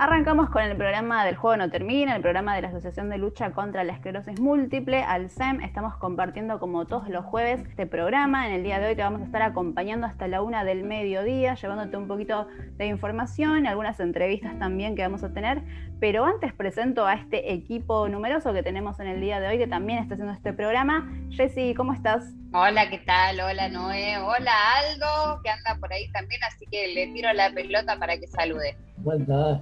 Arrancamos con el programa del Juego No Termina, el programa de la Asociación de Lucha contra la Esclerosis Múltiple, ALSEM. Estamos compartiendo como todos los jueves este programa. En el día de hoy te vamos a estar acompañando hasta la una del mediodía, llevándote un poquito de información, algunas entrevistas también que vamos a tener. Pero antes presento a este equipo numeroso que tenemos en el día de hoy que también está haciendo este programa. Jessy, ¿cómo estás? Hola, ¿qué tal? Hola, Noé. Hola, Aldo, que anda por ahí también, así que le tiro la pelota para que salude. Buenas,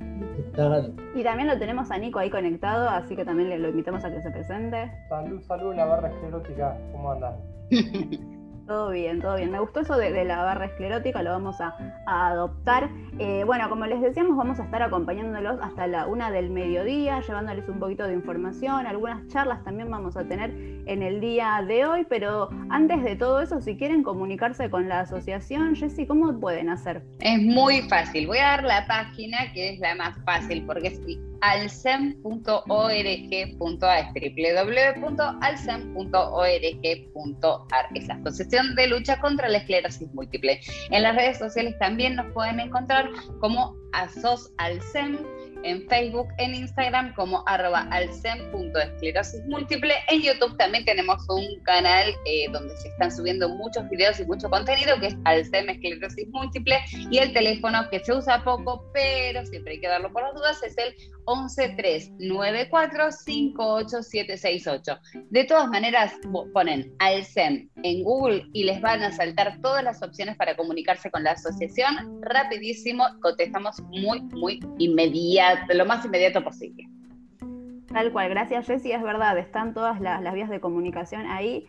Y también lo tenemos a Nico ahí conectado, así que también le lo invitamos a que se presente. Salud, salud, la barra esclerótica, ¿cómo anda? Todo bien, todo bien. Me gustó eso de, la barra esclerótica, lo vamos a, adoptar. Eh, bueno, como les decíamos, vamos a estar acompañándolos hasta la una del mediodía, llevándoles un poquito de información, algunas charlas también vamos a tener en el día de hoy, pero antes de todo eso, si quieren comunicarse con la asociación, Jessy, ¿cómo pueden hacer? Es muy fácil. Voy a dar la página que es la más fácil, porque es alcem.org.ar, www.alcem.org.ar. Es la Asociación de Lucha contra la Esclerosis Múltiple. En las redes sociales también nos pueden encontrar como ASOSALCEM en Facebook, en Instagram como arroba alcem.esclerosis múltiple. En YouTube también tenemos un canal eh, donde se están subiendo muchos videos y mucho contenido que es Alcem Esclerosis Múltiple y el teléfono que se usa poco, pero siempre hay que darlo por las dudas, es el 11394587768. De todas maneras, ponen Alcem en Google y les van a saltar todas las opciones para comunicarse con la asociación. Rapidísimo, contestamos muy, muy inmediato, lo más inmediato posible. Tal cual, gracias Jessy, es verdad, están todas las, vías de comunicación ahí,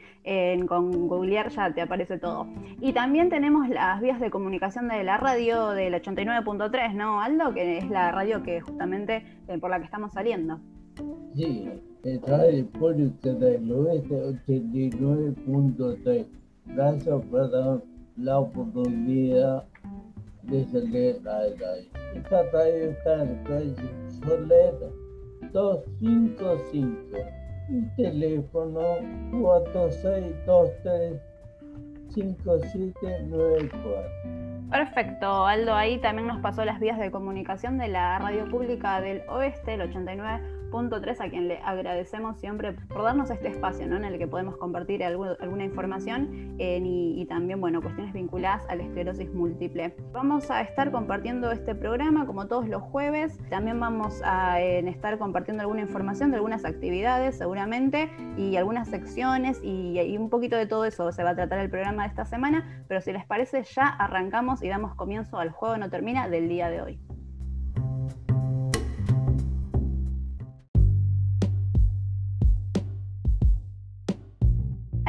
con Googlear ya te aparece todo. Y también tenemos las vías de comunicación de la radio del 89.3, ¿no, Aldo? Que es la radio que justamente eh, por la que estamos saliendo. Sí, Radio Pública del Oeste 89.3. Gracias por dar la oportunidad de salir a la Esta radio está en calle Solera 255. Un teléfono 4623 5794. Perfecto, Aldo, ahí también nos pasó las vías de comunicación de la radio pública del oeste, el 89 Punto 3, a quien le agradecemos siempre por darnos este espacio ¿no? en el que podemos compartir alguna información eh, y, también bueno, cuestiones vinculadas a la esclerosis múltiple. Vamos a estar compartiendo este programa como todos los jueves. También vamos a estar compartiendo alguna información de algunas actividades seguramente y algunas secciones y, y un poquito de todo eso se va a tratar el programa de esta semana. Pero si les parece ya arrancamos y damos comienzo al juego no termina del día de hoy.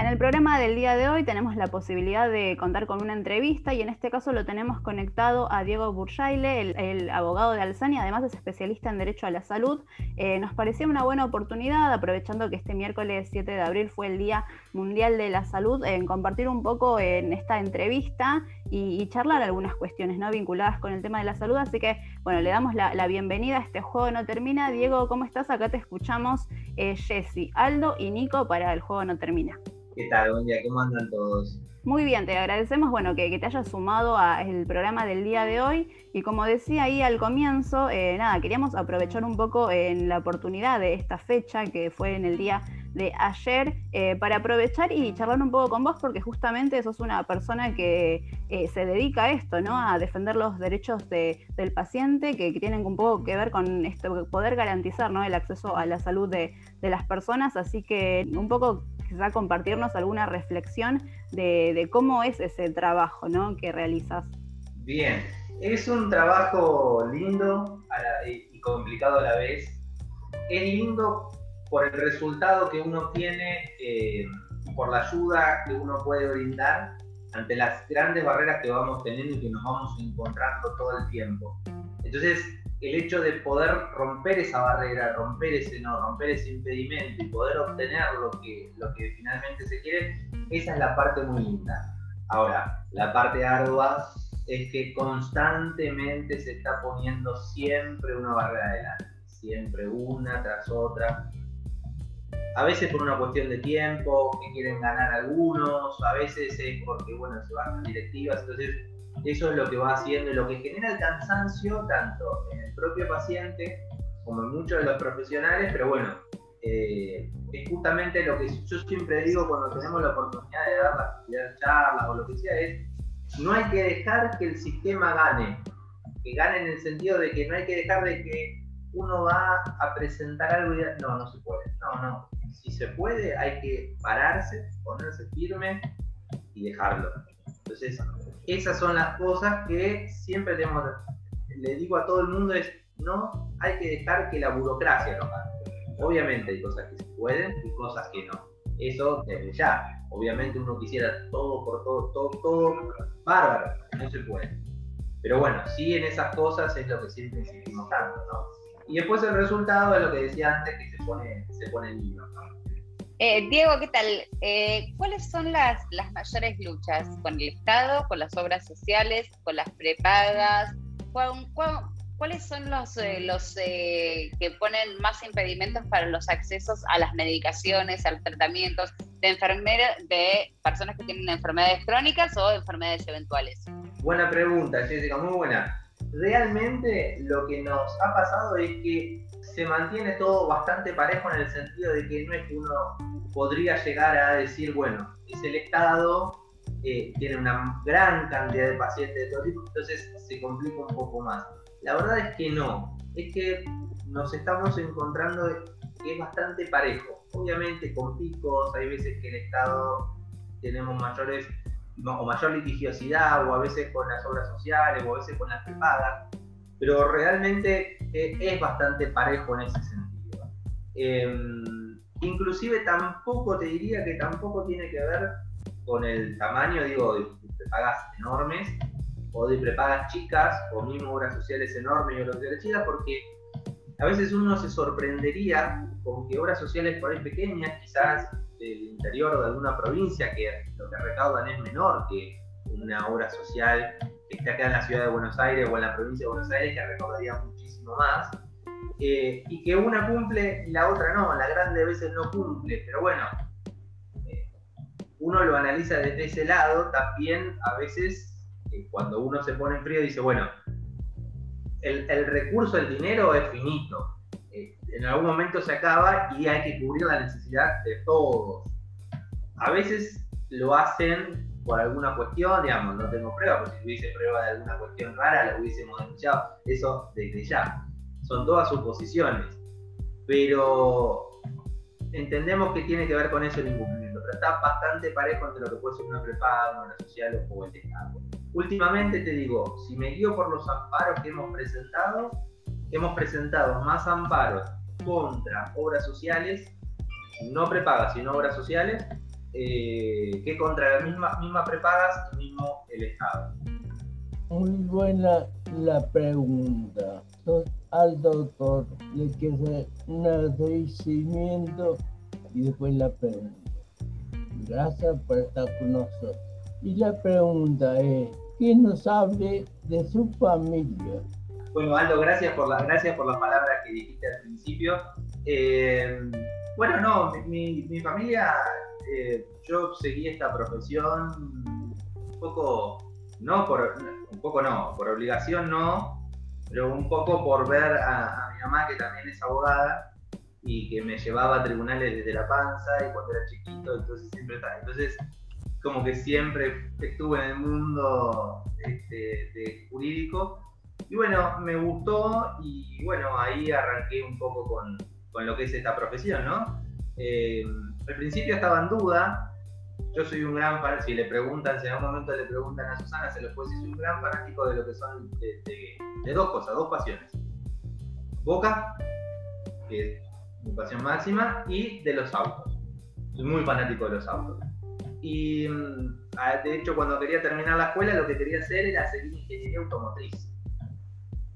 El programa del día de hoy tenemos la posibilidad de contar con una entrevista y en este caso lo tenemos conectado a Diego Burjaile, el, abogado de Alzani, además es especialista en Derecho a la Salud. Eh, nos parecía una buena oportunidad, aprovechando que este miércoles 7 de abril fue el Día Mundial de la Salud, en compartir un poco en esta entrevista y, charlar algunas cuestiones ¿no? vinculadas con el tema de la salud. Así que, bueno, le damos la, bienvenida a este juego no termina. Diego, ¿cómo estás? Acá te escuchamos eh, Jesse, Aldo y Nico para el juego no termina. ¿Qué tal? Buen día, ¿cómo andan todos? Muy bien, te agradecemos bueno, que, te hayas sumado al programa del día de hoy. Y como decía ahí al comienzo, eh, nada, queríamos aprovechar un poco en la oportunidad de esta fecha que fue en el día de ayer eh, para aprovechar y charlar un poco con vos porque justamente sos una persona que eh, se dedica a esto, ¿no? A defender los derechos del paciente que, tienen un poco que ver con esto, poder garantizar ¿no? el acceso a la salud de, de las personas. Así que un poco quizá compartirnos alguna reflexión de, cómo es ese trabajo ¿no? que realizas. Bien, es un trabajo lindo y complicado a la vez. Es lindo por el resultado que uno tiene, eh, por la ayuda que uno puede brindar ante las grandes barreras que vamos teniendo y que nos vamos encontrando todo el tiempo. Entonces, el hecho de poder romper esa barrera, romper ese no, romper ese impedimento y poder obtener lo que, lo que finalmente se quiere, esa es la parte muy linda. Ahora, la parte ardua es que constantemente se está poniendo siempre una barrera adelante, siempre una tras otra. A veces por una cuestión de tiempo, que quieren ganar algunos, a veces es porque, bueno, se bajan directivas, entonces eso es lo que va haciendo y lo que genera el cansancio tanto en el propio paciente como en muchos de los profesionales, pero bueno, eh, es justamente lo que yo siempre digo cuando tenemos la oportunidad de dar las charlas o lo que sea, es no hay que dejar que el sistema gane, que gane en el sentido de que no hay que dejar de que uno va a presentar algo y no, no se puede, no, no, si se puede hay que pararse, ponerse firme y dejarlo. Entonces, esas son las cosas que siempre tenemos, le digo a todo el mundo es, no hay que dejar que la burocracia lo haga. Obviamente hay cosas que se pueden y cosas que no. Eso desde ya. Obviamente uno quisiera todo por todo, todo, todo bárbaro, no se puede. Pero bueno, sí en esas cosas es lo que siempre insistimos tanto. Y después el resultado es lo que decía antes, que se pone, se pone en libro, eh, Diego, ¿qué tal? Eh, ¿Cuáles son las, las mayores luchas con el Estado, con las obras sociales, con las prepagas? cuáles son los, eh, los que ponen más impedimentos para los accesos a las medicaciones, a los tratamientos de enfermeras, de personas que tienen enfermedades crónicas o enfermedades eventuales? Buena pregunta, Jessica, muy buena. Realmente lo que nos ha pasado es que se mantiene todo bastante parejo en el sentido de que no es que uno podría llegar a decir, bueno, es el Estado, eh, tiene una gran cantidad de pacientes de todo tipo, entonces se complica un poco más. La verdad es que no, es que nos estamos encontrando que es bastante parejo. Obviamente con picos, hay veces que el Estado tenemos mayores o mayor litigiosidad, o a veces con las obras sociales, o a veces con las prepagas, pero realmente eh, es bastante parejo en ese sentido. Em, inclusive tampoco te diría que tampoco tiene que ver con el tamaño, digo, de prepagas enormes, o de prepagas chicas, o mismo obras sociales enormes y obras sociales chicas, porque a veces uno se sorprendería con que obras sociales por ahí pequeñas, quizás del interior o de alguna provincia, que lo que recaudan es menor que una obra social esté acá en la ciudad de Buenos Aires o en la provincia de Buenos Aires, que recaudaría muchísimo más, eh, y que una cumple y la otra no, la grande a veces no cumple, pero bueno, eh, uno lo analiza desde ese lado, también a veces eh, cuando uno se pone en frío dice, bueno, el recurso, el dinero es finito, en algún momento se acaba y hay que cubrir la necesidad de todos. A veces lo hacen por alguna cuestión, digamos, no tengo prueba, porque si tuviese prueba de alguna cuestión rara lo hubiésemos denunciado, eso desde ya. Son todas suposiciones, pero entendemos que tiene que ver con eso el incumplimiento, pero está bastante parejo entre lo que puede ser una prepaga, una social o el Estado. Últimamente te digo, si me guío por los amparos que hemos presentado, hemos presentado más amparos contra obras sociales, no prepagas, sino obras sociales, eh, que contra las mismas, mismas prepagas mismo el Estado. Muy buena la pregunta. al doctor le queda un agradecimiento y después la pregunta. Gracias por estar con nosotros. Y la pregunta es, ¿qué nos hable de su familia? Bueno, Aldo, gracias por, la, gracias por las palabras que dijiste al principio. Eh, bueno, no, mi, mi familia, eh, yo seguí esta profesión un poco, no por, un poco no, por obligación no, pero un poco por ver a, mi mamá que también es abogada y que me llevaba a tribunales desde la panza y cuando era chiquito, entonces siempre está. Entonces, como que siempre estuve en el mundo este, jurídico y bueno, me gustó y bueno, ahí arranqué un poco con, con lo que es esta profesión, ¿no? Eh, al principio estaba en duda, yo soy un gran fan, si le preguntan, si en algún momento le preguntan a Susana, se lo puede decir, soy un gran fanático de lo que son, de, dos cosas, dos pasiones. Boca, que es mi pasión máxima, y de los autos. Soy muy fanático de los autos. Y mm, de hecho, cuando quería terminar la escuela, lo que quería hacer era seguir ingeniería automotriz.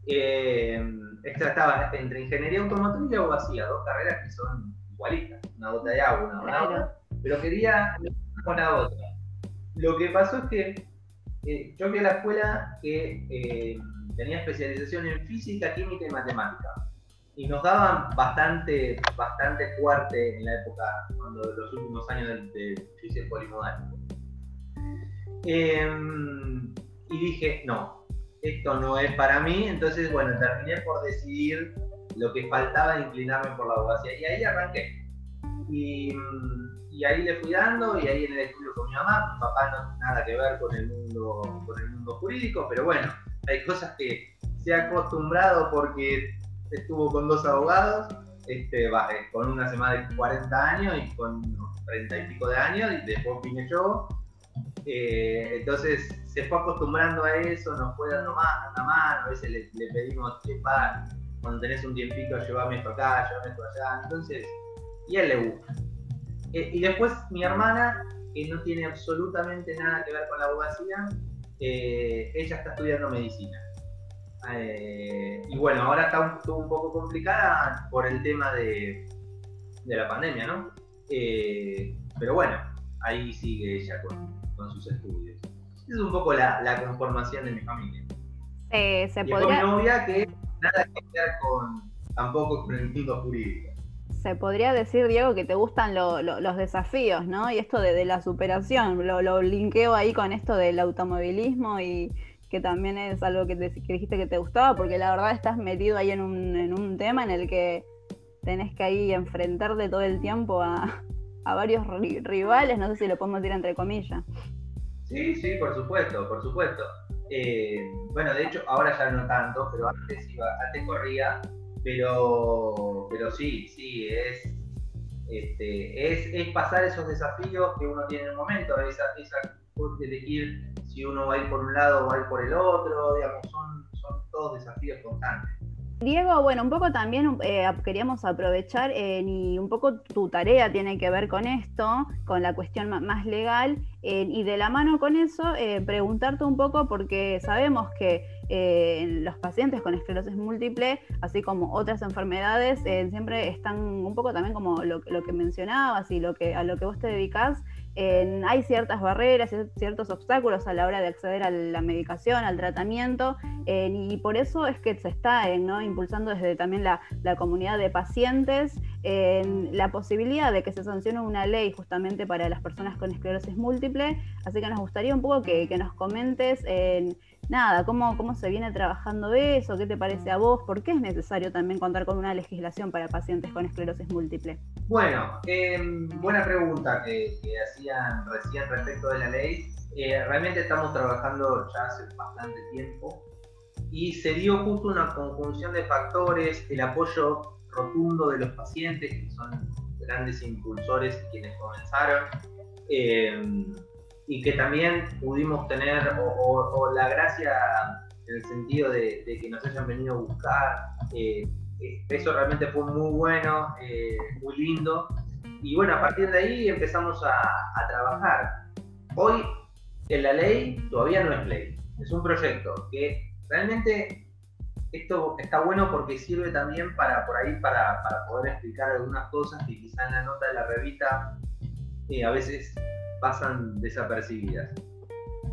Eh, estaba entre ingeniería automotriz y abogacía, dos carreras que son una gota de agua, una otra, pero quería con la otra. Lo que pasó es que eh, yo fui a la escuela que eh, tenía especialización en física, química y matemática. Y nos daban bastante, bastante fuerte en la época, cuando los últimos años de, de, yo hice polimodal. Eh, y dije, no, esto no es para mí, entonces bueno, terminé por decidir lo que faltaba inclinarme por la abogacía y ahí arranqué. Y, y, ahí le fui dando y ahí en el estudio con mi mamá, mi papá no nada que ver con el mundo, con el mundo jurídico, pero bueno, hay cosas que se ha acostumbrado porque estuvo con dos abogados, este, eh, con una semana de 40 años y con 30 y pico de años, y después vine yo. Eh, entonces se fue acostumbrando a eso, nos fue dando más, una mano, a veces le, pedimos, que cuando tenés un tiempito, llévame esto acá, llévame esto allá. Entonces, y a él le gusta. Eh, y después mi hermana, que no tiene absolutamente nada que ver con la abogacía, ella está estudiando medicina. Eh, y bueno, ahora está un, poco complicada por el tema de, la pandemia, ¿no? Eh, pero bueno, ahí sigue ella con, sus estudios. Esa es un poco la, conformación de mi familia. Eh, se y podría... mi novia que nada que ver con, tampoco con el mundo jurídico. Se podría decir, Diego, que te gustan los desafíos, ¿no? Y esto de, la superación, lo, lo linkeo ahí con esto del automovilismo y, que también es algo que, dijiste que te gustaba, porque la verdad estás metido ahí en un, tema en el que tenés que ahí enfrentarte todo el tiempo a, varios rivales, no sé si lo podemos decir entre comillas. Sí, sí, por supuesto, por supuesto. Eh, bueno, de hecho, ahora ya no tanto, pero antes iba, antes corría, pero, pero sí, sí, es, este, es, es pasar esos desafíos que uno tiene en el momento, esa, esa elegir si uno va a ir por un lado o va a ir por el otro, digamos, son, son todos desafíos constantes. Diego, bueno, un poco también eh, queríamos aprovechar eh, y un poco tu tarea tiene que ver con esto, con la cuestión más legal, eh, y de la mano con eso, preguntarte un poco, porque sabemos que los pacientes con esclerosis múltiple, así como otras enfermedades, siempre están un poco también como lo, que mencionabas y lo que, a lo que vos te dedicás, hay ciertas barreras, ciertos obstáculos a la hora de acceder a la medicación, al tratamiento, y por eso es que se está impulsando desde también la, comunidad de pacientes la posibilidad de que se sancione una ley justamente para las personas con esclerosis múltiple. Así que nos gustaría un poco que, nos comentes en nada, cómo, cómo se viene trabajando eso, qué te parece a vos, por qué es necesario también contar con una legislación para pacientes con esclerosis múltiple. Bueno, em, buena pregunta que, hacían recién respecto de la ley. Eh, realmente estamos trabajando ya hace bastante tiempo y se dio justo una conjunción de factores, el apoyo rotundo de los pacientes, que son grandes impulsores quienes comenzaron, em, y que también pudimos tener, o, la gracia en el sentido de, que nos hayan venido a buscar, eh, eh, eso realmente fue muy bueno, eh, muy lindo. Y bueno, a partir de ahí empezamos a, trabajar. Hoy en la ley todavía no es ley, es un proyecto que realmente esto está bueno porque sirve también para por ahí para, poder explicar algunas cosas que quizá en la nota de la revista a veces pasan desapercibidas.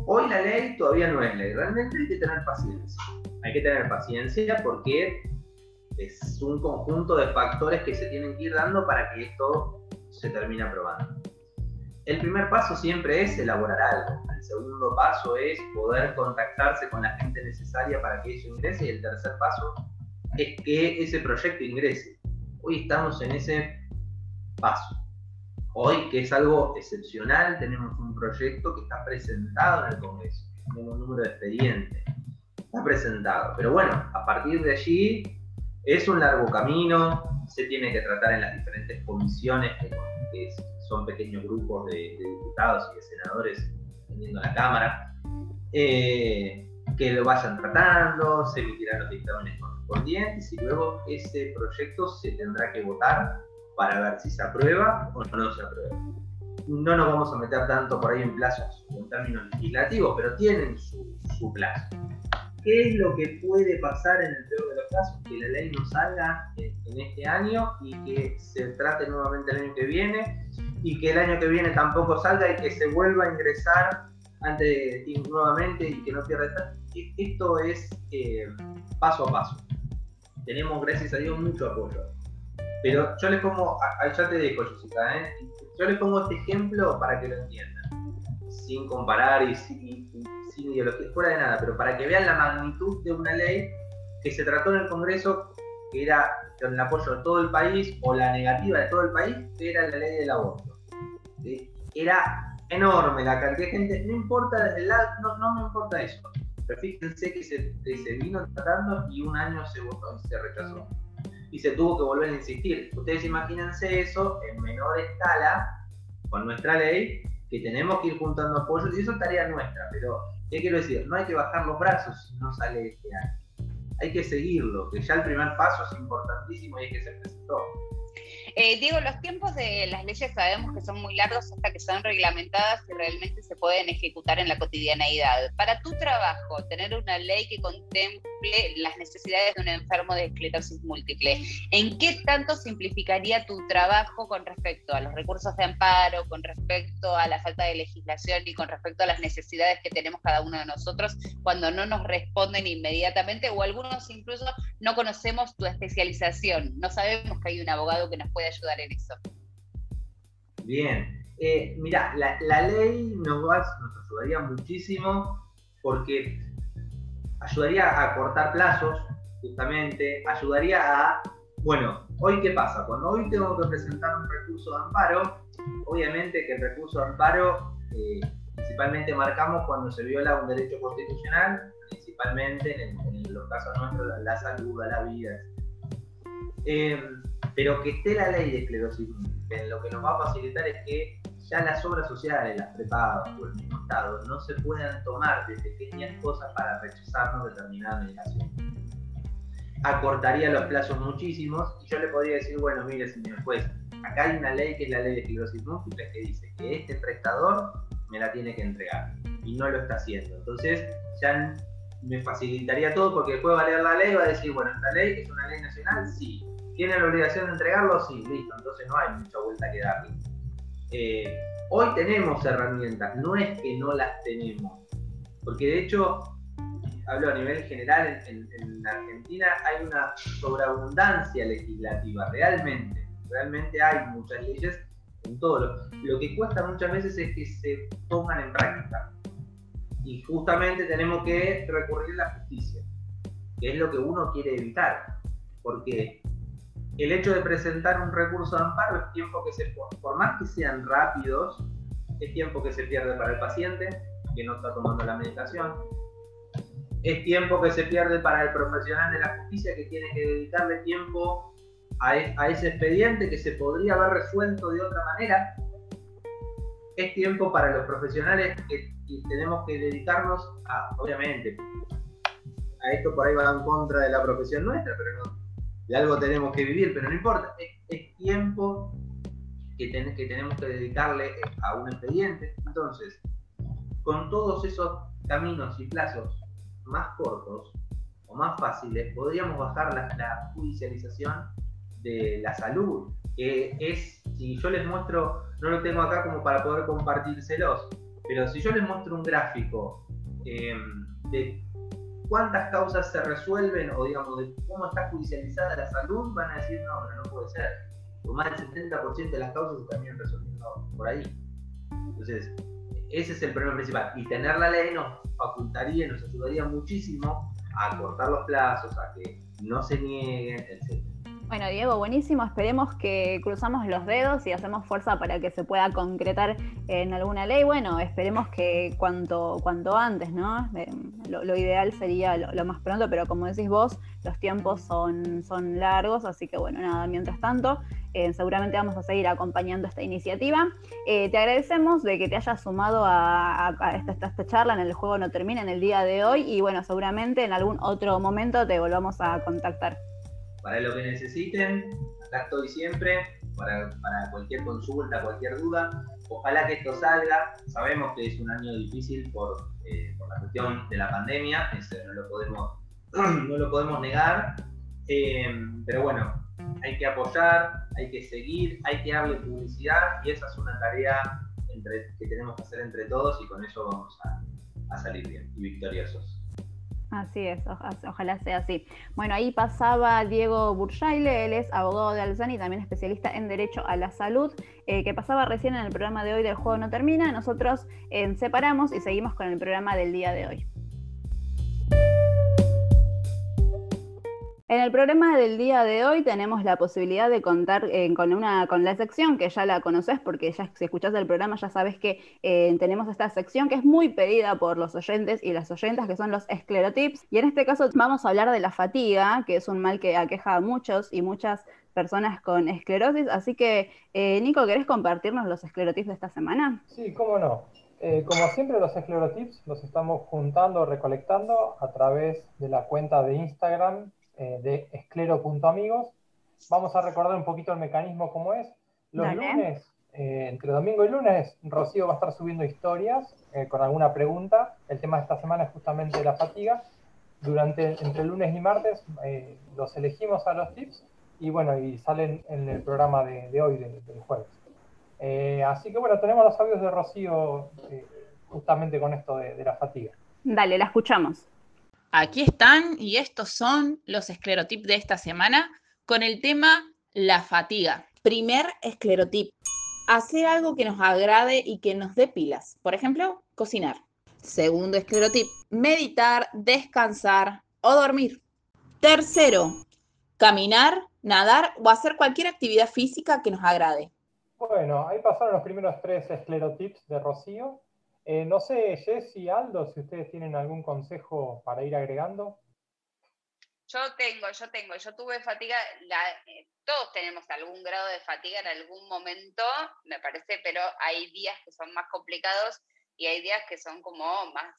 Hoy la ley todavía no es ley, realmente hay que tener paciencia. Hay que tener paciencia porque es un conjunto de factores que se tienen que ir dando para que esto se termine aprobando. El primer paso siempre es elaborar algo. El segundo paso es poder contactarse con la gente necesaria para que eso ingrese. Y el tercer paso es que ese proyecto ingrese. Hoy estamos en ese paso. Hoy, que es algo excepcional, tenemos un proyecto que está presentado en el Congreso. Tenemos un número de expedientes. Está presentado. Pero bueno, a partir de allí es un largo camino, se tiene que tratar en las diferentes comisiones, que, son pequeños grupos de, diputados y de senadores teniendo la Cámara, eh, que lo vayan tratando, se emitirán los dictámenes correspondientes y luego ese proyecto se tendrá que votar para ver si se aprueba o no se aprueba. No nos vamos a meter tanto por ahí en plazos en términos legislativos, pero tienen su, su plazo. ¿Qué es lo que puede pasar en el peor de los casos? Que la ley no salga en este año y que se trate nuevamente el año que viene y que el año que viene tampoco salga y que se vuelva a ingresar antes nuevamente y que no pierda e, esto es eh, paso a paso tenemos gracias a Dios mucho apoyo pero yo les pongo ya te dejo Jessica ¿eh? yo les pongo este ejemplo para que lo entiendan sin comparar y sin, sin ideología, fuera de nada, pero para que vean la magnitud de una ley que se trató en el Congreso, que era con el apoyo de todo el país o la negativa de todo el país, que era la ley del aborto. Era enorme la cantidad de gente, no importa el no, no me importa eso, pero fíjense que se, se vino tratando y un año se votó y se rechazó. Y se tuvo que volver a insistir. Ustedes imagínense eso en menor escala con nuestra ley, que tenemos que ir juntando apoyos y eso es tarea nuestra, pero ¿qué quiero decir? No hay que bajar los brazos si no sale este año. Hay que seguirlo, que ya el primer paso es importantísimo y es que se presentó. Eh, Diego, los tiempos de las leyes sabemos que son muy largos hasta que son reglamentadas y realmente se pueden ejecutar en la cotidianeidad. Para tu trabajo, tener una ley que contemple las necesidades de un enfermo de esclerosis múltiple, ¿en qué tanto simplificaría tu trabajo con respecto a los recursos de amparo, con respecto a la falta de legislación y con respecto a las necesidades que tenemos cada uno de nosotros cuando no nos responden inmediatamente o algunos incluso no conocemos tu especialización, no sabemos que hay un abogado que nos puede ayudar en eso. Bien, eh, mira, la, ley nos, ayudaría muchísimo porque ayudaría a cortar plazos, justamente, ayudaría a, bueno, hoy qué pasa, cuando hoy tengo que presentar un recurso de amparo, obviamente que el recurso de amparo eh, principalmente marcamos cuando se viola un derecho constitucional, principalmente en, los casos nuestros, la, salud, la vida. Eh, pero que esté la ley de esclerosis múltiple, lo que nos va a facilitar es que ya las obras sociales, las prepagas o el mismo Estado no se puedan tomar de pequeñas cosas para rechazarnos determinada medicación. Acortaría los plazos muchísimos y yo le podría decir, bueno, mire señor juez, acá hay una ley que es la ley de esclerosis múltiple que dice que este prestador me la tiene que entregar y no lo está haciendo. Entonces ya me facilitaría todo porque después va a leer la ley y va a decir, bueno, esta ley es una ley nacional, sí, ¿Tiene la obligación de entregarlo? Sí, listo, entonces no hay mucha vuelta que darle. Eh, hoy tenemos herramientas, no es que no las tenemos, porque de hecho, hablo a nivel general, en, Argentina hay una sobreabundancia legislativa, realmente, realmente hay muchas leyes en todo. Lo, lo que cuesta muchas veces es que se pongan en práctica. Y justamente tenemos que recurrir a la justicia, que es lo que uno quiere evitar, porque el hecho de presentar un recurso de amparo es tiempo que se, por más que sean rápidos, es tiempo que se pierde para el paciente, que no está tomando la medicación, es tiempo que se pierde para el profesional de la justicia que tiene que dedicarle tiempo a, e, ese expediente que se podría haber resuelto de otra manera, es tiempo para los profesionales que, tenemos que dedicarnos a, obviamente, a esto por ahí va en contra de la profesión nuestra, pero no, de algo tenemos que vivir, pero no importa, es, tiempo que, que tenemos que dedicarle a un expediente. Entonces, con todos esos caminos y plazos más cortos o más fáciles, podríamos bajar la, judicialización de la salud, que es, si yo les muestro, no lo tengo acá como para poder compartírselos, pero si yo les muestro un gráfico eh, de cuántas causas se resuelven o digamos de cómo está judicializada la salud, van a decir, no, pero no puede ser. O más del 70% de las causas se terminan resolviendo por ahí. Entonces, ese es el problema principal. Y tener la ley nos facultaría, nos ayudaría muchísimo a cortar los plazos, a que no se nieguen, etc. Bueno, Diego, buenísimo. Esperemos que cruzamos los dedos y hacemos fuerza para que se pueda concretar en alguna ley. Bueno, esperemos que cuanto, cuanto antes, ¿no? Eh, lo, ideal sería lo, más pronto, pero como decís vos, los tiempos son, son largos, así que bueno, nada, mientras tanto, eh, seguramente vamos a seguir acompañando esta iniciativa. Eh, te agradecemos de que te hayas sumado a, esta, esta, charla en el juego no termina en el día de hoy y bueno, seguramente en algún otro momento te volvamos a contactar para lo que necesiten, acá estoy siempre, para, cualquier consulta, cualquier duda. Ojalá que esto salga. Sabemos que es un año difícil por, eh, la cuestión de la pandemia, eso no lo podemos, no lo podemos negar. Eh, pero bueno, hay que apoyar, hay que seguir, hay que darle publicidad y esa es una tarea que tenemos que hacer entre todos y con eso vamos a salir bien y victoriosos. Así es, ojalá sea así. Bueno, ahí pasaba Diego Burjaile, él es abogado de Alzani y también especialista en Derecho a la Salud, eh, que pasaba recién en el programa de hoy del Juego No Termina. Nosotros eh, separamos y seguimos con el programa del día de hoy. En el programa del día de hoy tenemos la posibilidad de contar eh, con, una, con la sección que ya la conoces porque ya si escuchas el programa ya sabes que eh, tenemos esta sección que es muy pedida por los oyentes y las oyentas que son los esclerotips y en este caso vamos a hablar de la fatiga que es un mal que aqueja a muchos y muchas personas con esclerosis así que eh, Nico ¿querés compartirnos los esclerotips de esta semana? Sí, cómo no. como siempre los esclerotips los estamos juntando, recolectando a través de la cuenta de Instagram eh, de esclero.amigos. Vamos a recordar un poquito el mecanismo cómo es. Los lunes, eh, entre domingo y lunes, Rocío va a estar subiendo historias eh, con alguna pregunta. El tema de esta semana es justamente la fatiga. Durante, entre lunes y martes los elegimos a los tips y bueno, y salen en el programa de, hoy, del jueves. así que bueno, tenemos los audios de Rocío justamente con esto de la fatiga. Dale, la escuchamos. Aquí están y estos son los esclerotips de esta semana con el tema la fatiga. Primer esclerotip, hacer algo que nos agrade y que nos dé pilas. Por ejemplo, cocinar. Segundo esclerotip, meditar, descansar o dormir. Tercero, caminar, nadar o hacer cualquier actividad física que nos agrade. Bueno, ahí pasaron los primeros tres esclerotips de Rocío. Eh, no sé, Jess y Aldo, si ustedes tienen algún consejo para ir agregando. Yo tengo, yo tengo, yo tuve fatiga, eh, todos tenemos algún grado de fatiga en algún momento, me parece, pero hay días que son más complicados y hay días que son como más,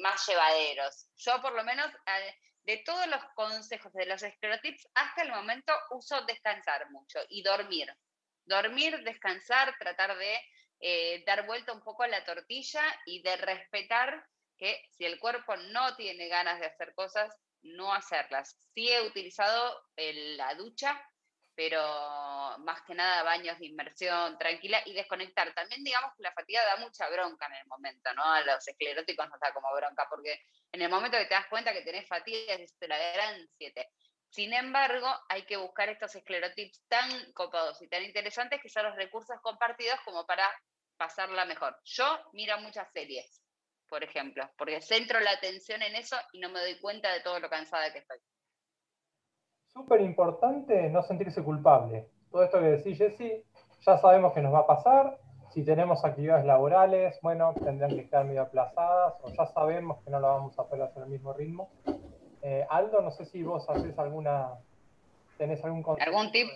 más llevaderos. Yo por lo menos, de todos los consejos de los esclerotips, hasta el momento uso descansar mucho y dormir. Dormir, descansar, tratar de eh, dar vuelta un poco a la tortilla y de respetar que si el cuerpo no tiene ganas de hacer cosas, no hacerlas. Sí he utilizado la ducha, pero más que nada baños de inmersión, tranquila y desconectar. También digamos que la fatiga da mucha bronca en el momento, ¿no? A los escleróticos nos da como bronca, porque en el momento que te das cuenta que tenés fatiga es la gran siete. Sin embargo, hay que buscar estos esclerotips tan copados y tan interesantes que son los recursos compartidos como para pasarla mejor. Yo miro muchas series, por ejemplo, porque centro la atención en eso y no me doy cuenta de todo lo cansada que estoy. Súper importante no sentirse culpable. Todo esto que decís, Jessy, ya sabemos que nos va a pasar. Si tenemos actividades laborales, bueno, tendrán que estar medio aplazadas, o ya sabemos que no lo vamos a poder hacer al mismo ritmo. Eh, Aldo, no sé si vos haces alguna, tenés algún consejo. ¿Algún tip?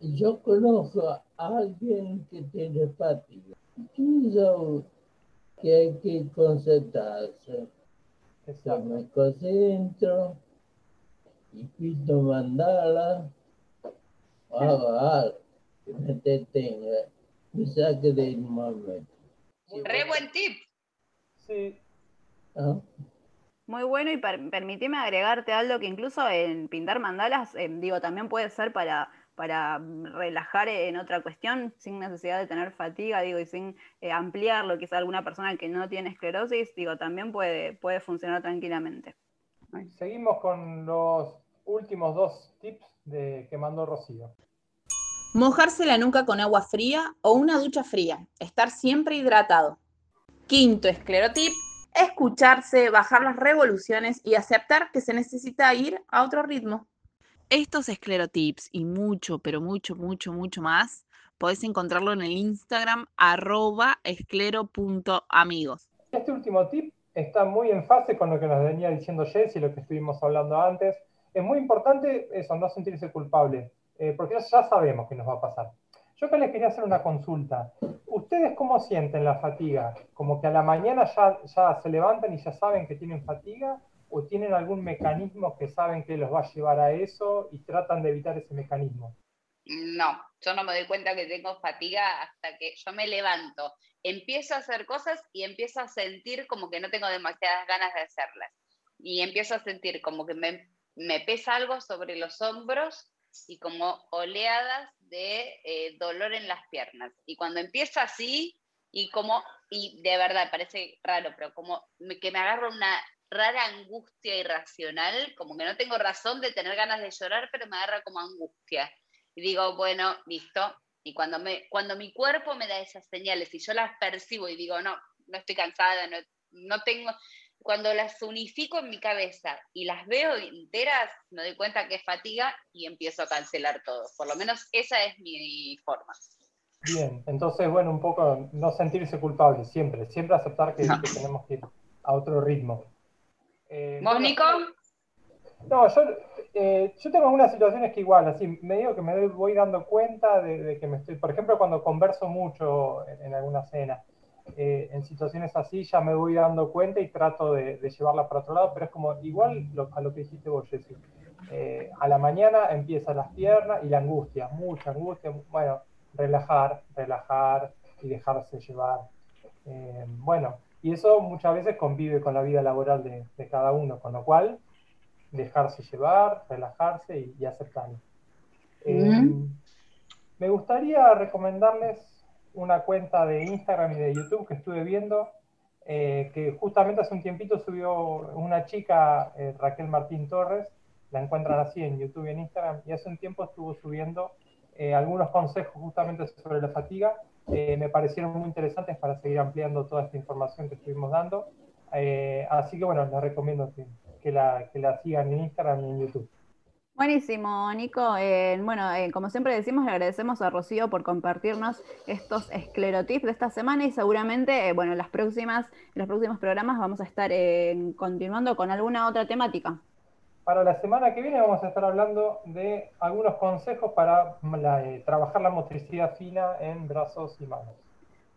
Yo conozco a alguien que tiene fatiga pienso que hay que concentrarse. Yo me concentro y pinto mandala, hago algo que me detenga, me saque del momento. Re buen tip. Sí. ¿Ah? Muy bueno y permíteme agregarte algo que incluso en pintar mandalas, eh, digo, también puede ser para para mm, relajar en otra cuestión sin necesidad de tener fatiga, digo, y sin eh, ampliar lo que es alguna persona que no tiene esclerosis, digo, también puede, puede funcionar tranquilamente. Seguimos con los últimos dos tips de, que mandó Rocío. Mojarse la nuca con agua fría o una ducha fría. Estar siempre hidratado. Quinto esclerotip, escucharse, bajar las revoluciones y aceptar que se necesita ir a otro ritmo. Estos esclerotips y mucho, pero mucho, mucho, mucho más, podés encontrarlo en el Instagram arroba esclero.amigos. Este último tip está muy en fase con lo que nos venía diciendo Jess y lo que estuvimos hablando antes. Es muy importante eso, no sentirse culpable, eh, porque ya sabemos que nos va a pasar. Yo acá les quería hacer una consulta. ¿Ustedes cómo sienten la fatiga? ¿Como que a la mañana ya, ya se levantan y ya saben que tienen fatiga? o tienen algún mecanismo que saben que los va a llevar a eso y tratan de evitar ese mecanismo? No, yo no me doy cuenta que tengo fatiga hasta que yo me levanto, empiezo a hacer cosas y empiezo a sentir como que no tengo demasiadas ganas de hacerlas. Y empiezo a sentir como que me, me pesa algo sobre los hombros y como oleadas de eh, dolor en las piernas. Y cuando empieza así, y como, y de verdad parece raro, pero como que me agarro una rara angustia irracional, como que no tengo razón de tener ganas de llorar, pero me agarra como angustia. Y digo, bueno, listo. Y cuando, me, cuando mi cuerpo me da esas señales y yo las percibo y digo, no, no estoy cansada, no, no tengo, cuando las unifico en mi cabeza y las veo enteras, me doy cuenta que es fatiga y empiezo a cancelar todo. Por lo menos esa es mi forma. Bien, entonces, bueno, un poco no sentirse culpable, siempre, siempre aceptar que, tenemos que ir a otro ritmo. Eh, ¿Vos, Nico? No, yo, eh, yo tengo algunas situaciones que igual, así, me digo que me voy dando cuenta de, que me estoy, por ejemplo, cuando converso mucho en alguna cena, eh, en situaciones así ya me voy dando cuenta y trato de, llevarla para otro lado, pero es como igual a lo que dijiste vos, Jessy. Eh, a la mañana empiezan las piernas y la angustia, mucha angustia. Bueno, relajar, relajar y dejarse llevar. Eh, bueno, y eso muchas veces convive con la vida laboral de, cada uno, con lo cual dejarse llevar, relajarse y, y aceptarlo. Me gustaría recomendarles una cuenta de Instagram y de YouTube que estuve viendo, eh, que justamente hace un tiempito subió una chica, eh, Raquel Martín Torres, la encuentran así en YouTube y en Instagram, y hace un tiempo estuvo subiendo eh, algunos consejos justamente sobre la fatiga, me parecieron muy interesantes para seguir ampliando toda esta información que estuvimos dando. así que bueno, les recomiendo que, que, la, que la sigan en Instagram y en YouTube. Buenísimo, Nico. Eh, bueno, eh, como siempre decimos, le agradecemos a Rocío por compartirnos estos esclerotips de esta semana y seguramente, eh, bueno, las próximas, en los próximos programas vamos a estar continuando con alguna otra temática. Para la semana que viene vamos a estar hablando de algunos consejos para trabajar la motricidad fina en brazos y manos.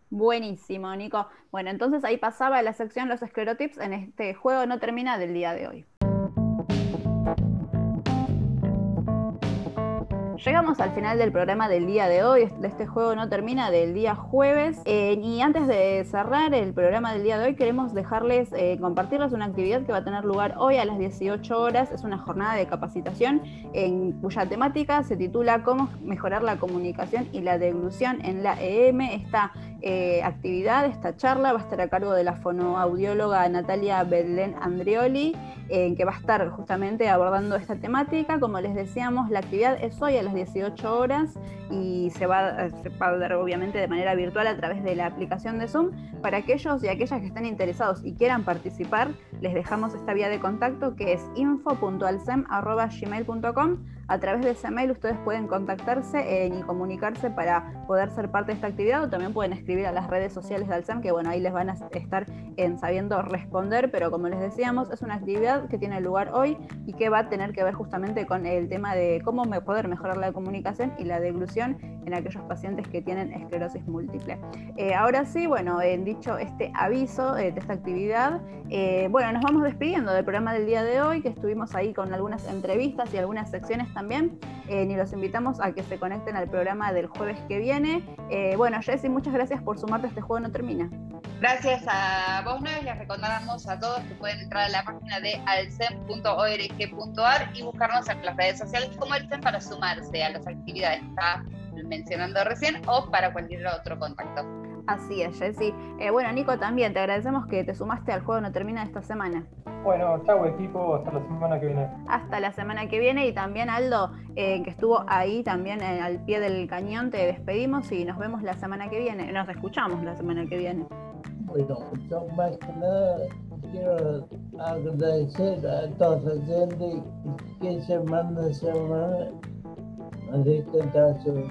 Buenísimo, Nico. Bueno, entonces ahí pasaba la sección Los esclerotips en este juego no termina del día de hoy. Llegamos al final del programa del día de hoy. Este juego no termina del día jueves. Eh, y antes de cerrar el programa del día de hoy, queremos dejarles, eh, compartirles una actividad que va a tener lugar hoy a las 18 horas. Es una jornada de capacitación en cuya temática se titula Cómo mejorar la comunicación y la deglución en la EM. Esta eh, actividad, esta charla va a estar a cargo de la fonoaudióloga Natalia Bedlen Andrioli, que va a estar justamente abordando esta temática. Como les decíamos, la actividad es hoy a las 18 horas y se va, a dar obviamente de manera virtual a través de la aplicación de Zoom. Para aquellos y aquellas que estén interesados y quieran participar, les dejamos esta vía de contacto que es info.alsem.gmail.com a través de ese mail ustedes pueden contactarse eh, y comunicarse para poder ser parte de esta actividad o también pueden escribir a las redes sociales de Alsem, que bueno, ahí les van a estar en sabiendo responder, pero como les decíamos, es una actividad que tiene lugar hoy y que va a tener que ver justamente con el tema de cómo poder mejorar la comunicación y la deglución en aquellos pacientes que tienen esclerosis múltiple. Eh, ahora sí, bueno, en dicho este aviso eh, de esta actividad, bueno, nos vamos despidiendo del programa del día de hoy, que estuvimos ahí con algunas entrevistas y algunas secciones también. Eh, y los invitamos a que se conecten al programa del jueves que viene. Eh, bueno, Jessy, muchas gracias por sumarte a este juego No Termina. Gracias a vos, Nueve. Les recordamos a todos que pueden entrar a la página de alcem.org.ar y buscarnos en las redes sociales como Alcem para sumarse a las actividades que está mencionando recién o para cualquier otro contacto. Así es, Jessy. Eh, bueno, Nico, también te agradecemos que te sumaste al juego No Termina esta semana. Bueno, chau equipo, hasta la semana que viene. Hasta la semana que viene y también Aldo, eh, que estuvo ahí también eh, al pie del cañón, te despedimos y nos vemos la semana que viene, nos escuchamos la semana que viene. Bueno, yo más que nada quiero agradecer a todos los gente que semana a semana nos sus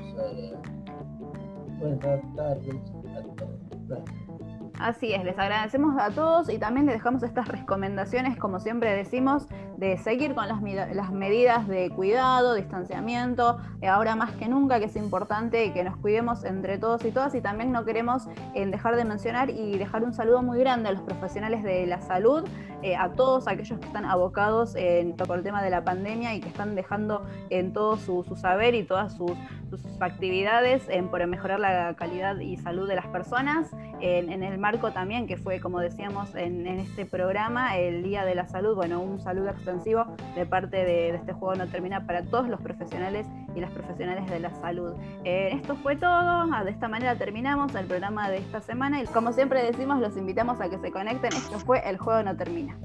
Así es, les agradecemos a todos y también les dejamos estas recomendaciones, como siempre decimos, de seguir con las, medidas de cuidado, distanciamiento, eh, ahora más que nunca que es importante que nos cuidemos entre todos y todas y también no queremos eh, dejar de mencionar y dejar un saludo muy grande a los profesionales de la salud, eh, a todos aquellos que están abocados en, por el tema de la pandemia y que están dejando en todo su, saber y todas sus, actividades en, por mejorar la calidad y salud de las personas. En, el marco también, que fue, como decíamos en, este programa, el Día de la Salud, bueno, un saludo de parte de, este juego no termina para todos los profesionales y las profesionales de la salud. Eh, esto fue todo, ah, de esta manera terminamos el programa de esta semana y como siempre decimos, los invitamos a que se conecten, esto fue El Juego no termina.